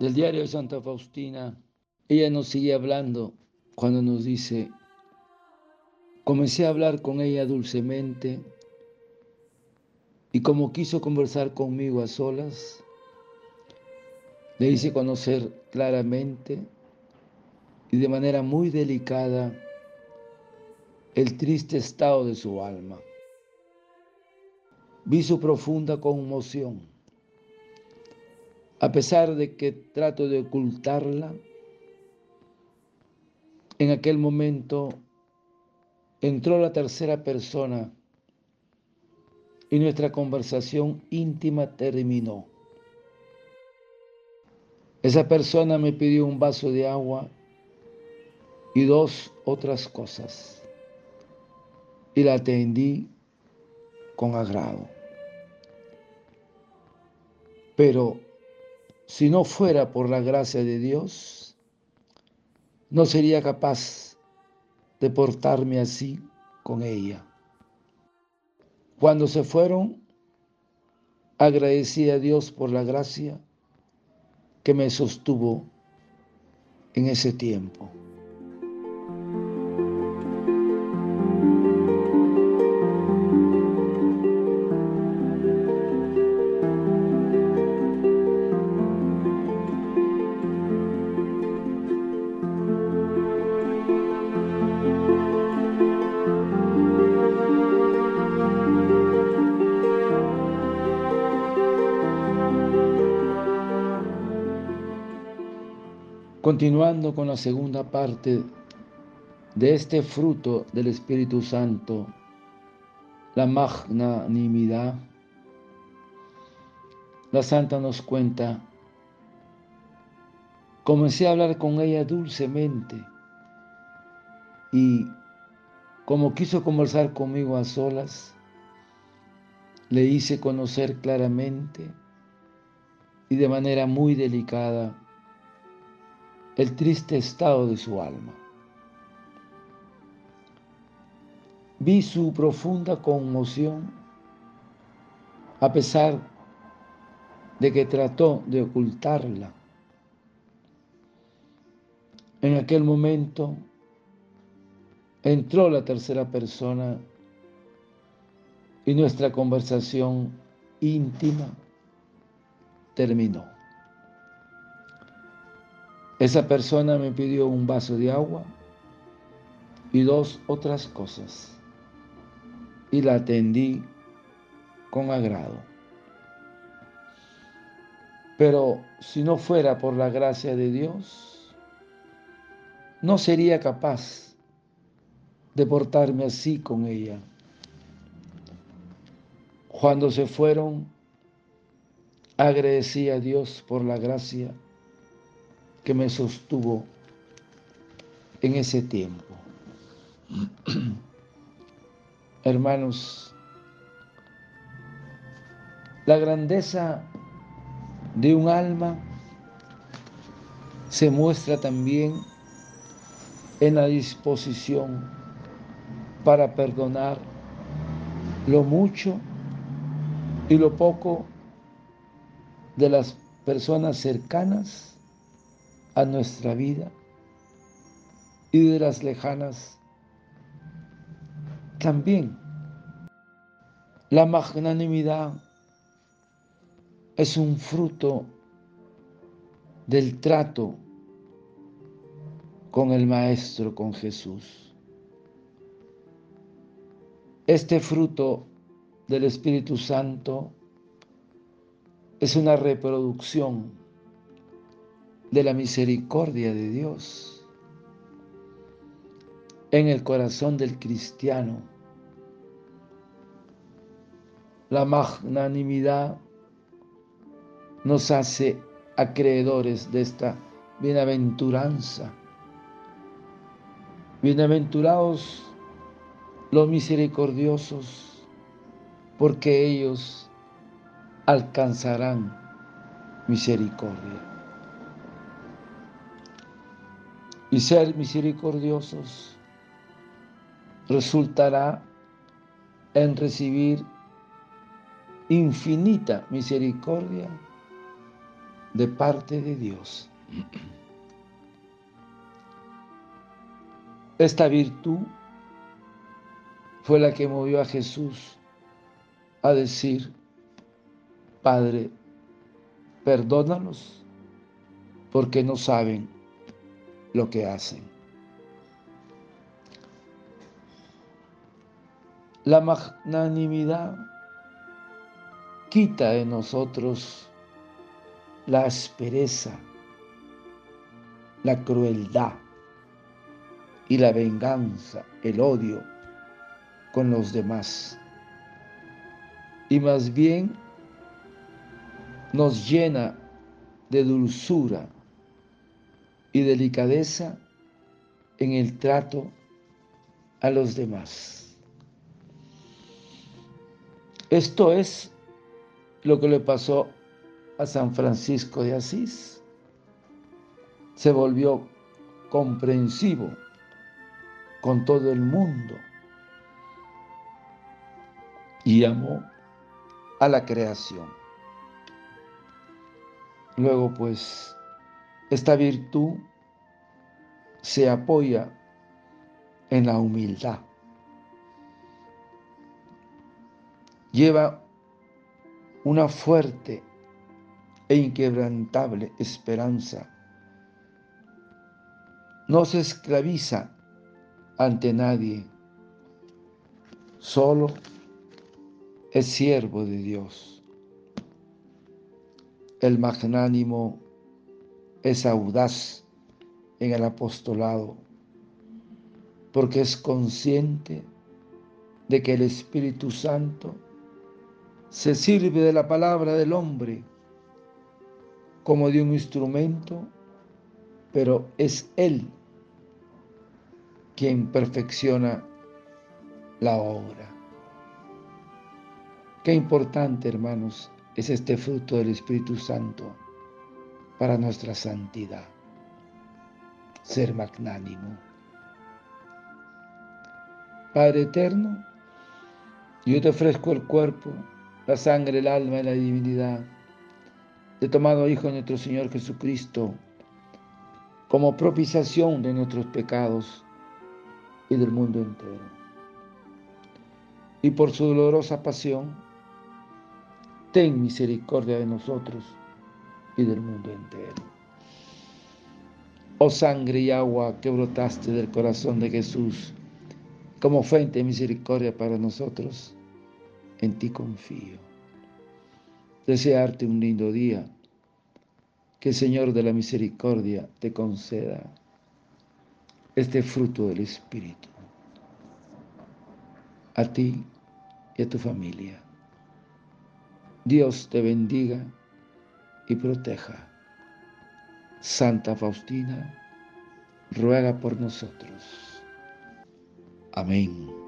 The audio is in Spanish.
del diario de Santa Faustina, ella nos sigue hablando cuando nos dice, comencé a hablar con ella dulcemente y como quiso conversar conmigo a solas, le hice conocer claramente y de manera muy delicada el triste estado de su alma. Vi su profunda conmoción a pesar de que trato de ocultarla, en aquel momento entró la tercera persona y nuestra conversación íntima terminó. Esa persona me pidió un vaso de agua y dos otras cosas y la atendí con agrado. Pero si no fuera por la gracia de Dios, no sería capaz de portarme así con ella. Cuando se fueron, agradecí a Dios por la gracia que me sostuvo en ese tiempo. Continuando con la segunda parte de este fruto del Espíritu Santo, la magnanimidad, la santa nos cuenta, comencé a hablar con ella dulcemente y como quiso conversar conmigo a solas, le hice conocer claramente y de manera muy delicada el triste estado de su alma. Vi su profunda conmoción a pesar de que trató de ocultarla. En aquel momento entró la tercera persona y nuestra conversación íntima terminó. Esa persona me pidió un vaso de agua y dos otras cosas y la atendí con agrado. Pero si no fuera por la gracia de Dios, no sería capaz de portarme así con ella. Cuando se fueron, agradecí a Dios por la gracia que me sostuvo en ese tiempo. Hermanos, la grandeza de un alma se muestra también en la disposición para perdonar lo mucho y lo poco de las personas cercanas a nuestra vida y de las lejanas también. La magnanimidad es un fruto del trato con el Maestro, con Jesús. Este fruto del Espíritu Santo es una reproducción de la misericordia de Dios en el corazón del cristiano. La magnanimidad nos hace acreedores de esta bienaventuranza. Bienaventurados los misericordiosos, porque ellos alcanzarán misericordia. Y ser misericordiosos resultará en recibir infinita misericordia de parte de Dios. Esta virtud fue la que movió a Jesús a decir, Padre, perdónalos porque no saben lo que hacen. La magnanimidad quita de nosotros la aspereza, la crueldad y la venganza, el odio con los demás. Y más bien nos llena de dulzura y delicadeza en el trato a los demás. Esto es lo que le pasó a San Francisco de Asís. Se volvió comprensivo con todo el mundo y amó a la creación. Luego, pues, esta virtud se apoya en la humildad. Lleva una fuerte e inquebrantable esperanza. No se esclaviza ante nadie, solo es siervo de Dios. El magnánimo es audaz en el apostolado, porque es consciente de que el Espíritu Santo se sirve de la palabra del hombre como de un instrumento, pero es Él quien perfecciona la obra. Qué importante, hermanos, es este fruto del Espíritu Santo para nuestra santidad. Ser magnánimo. Padre eterno, yo te ofrezco el cuerpo, la sangre, el alma y la divinidad de tomado Hijo de nuestro Señor Jesucristo como propiciación de nuestros pecados y del mundo entero. Y por su dolorosa pasión, ten misericordia de nosotros y del mundo entero. Oh sangre y agua que brotaste del corazón de Jesús, como fuente de misericordia para nosotros, en ti confío. Desearte un lindo día, que el Señor de la misericordia te conceda este fruto del Espíritu, a ti y a tu familia. Dios te bendiga y proteja. Santa Faustina, ruega por nosotros. Amén.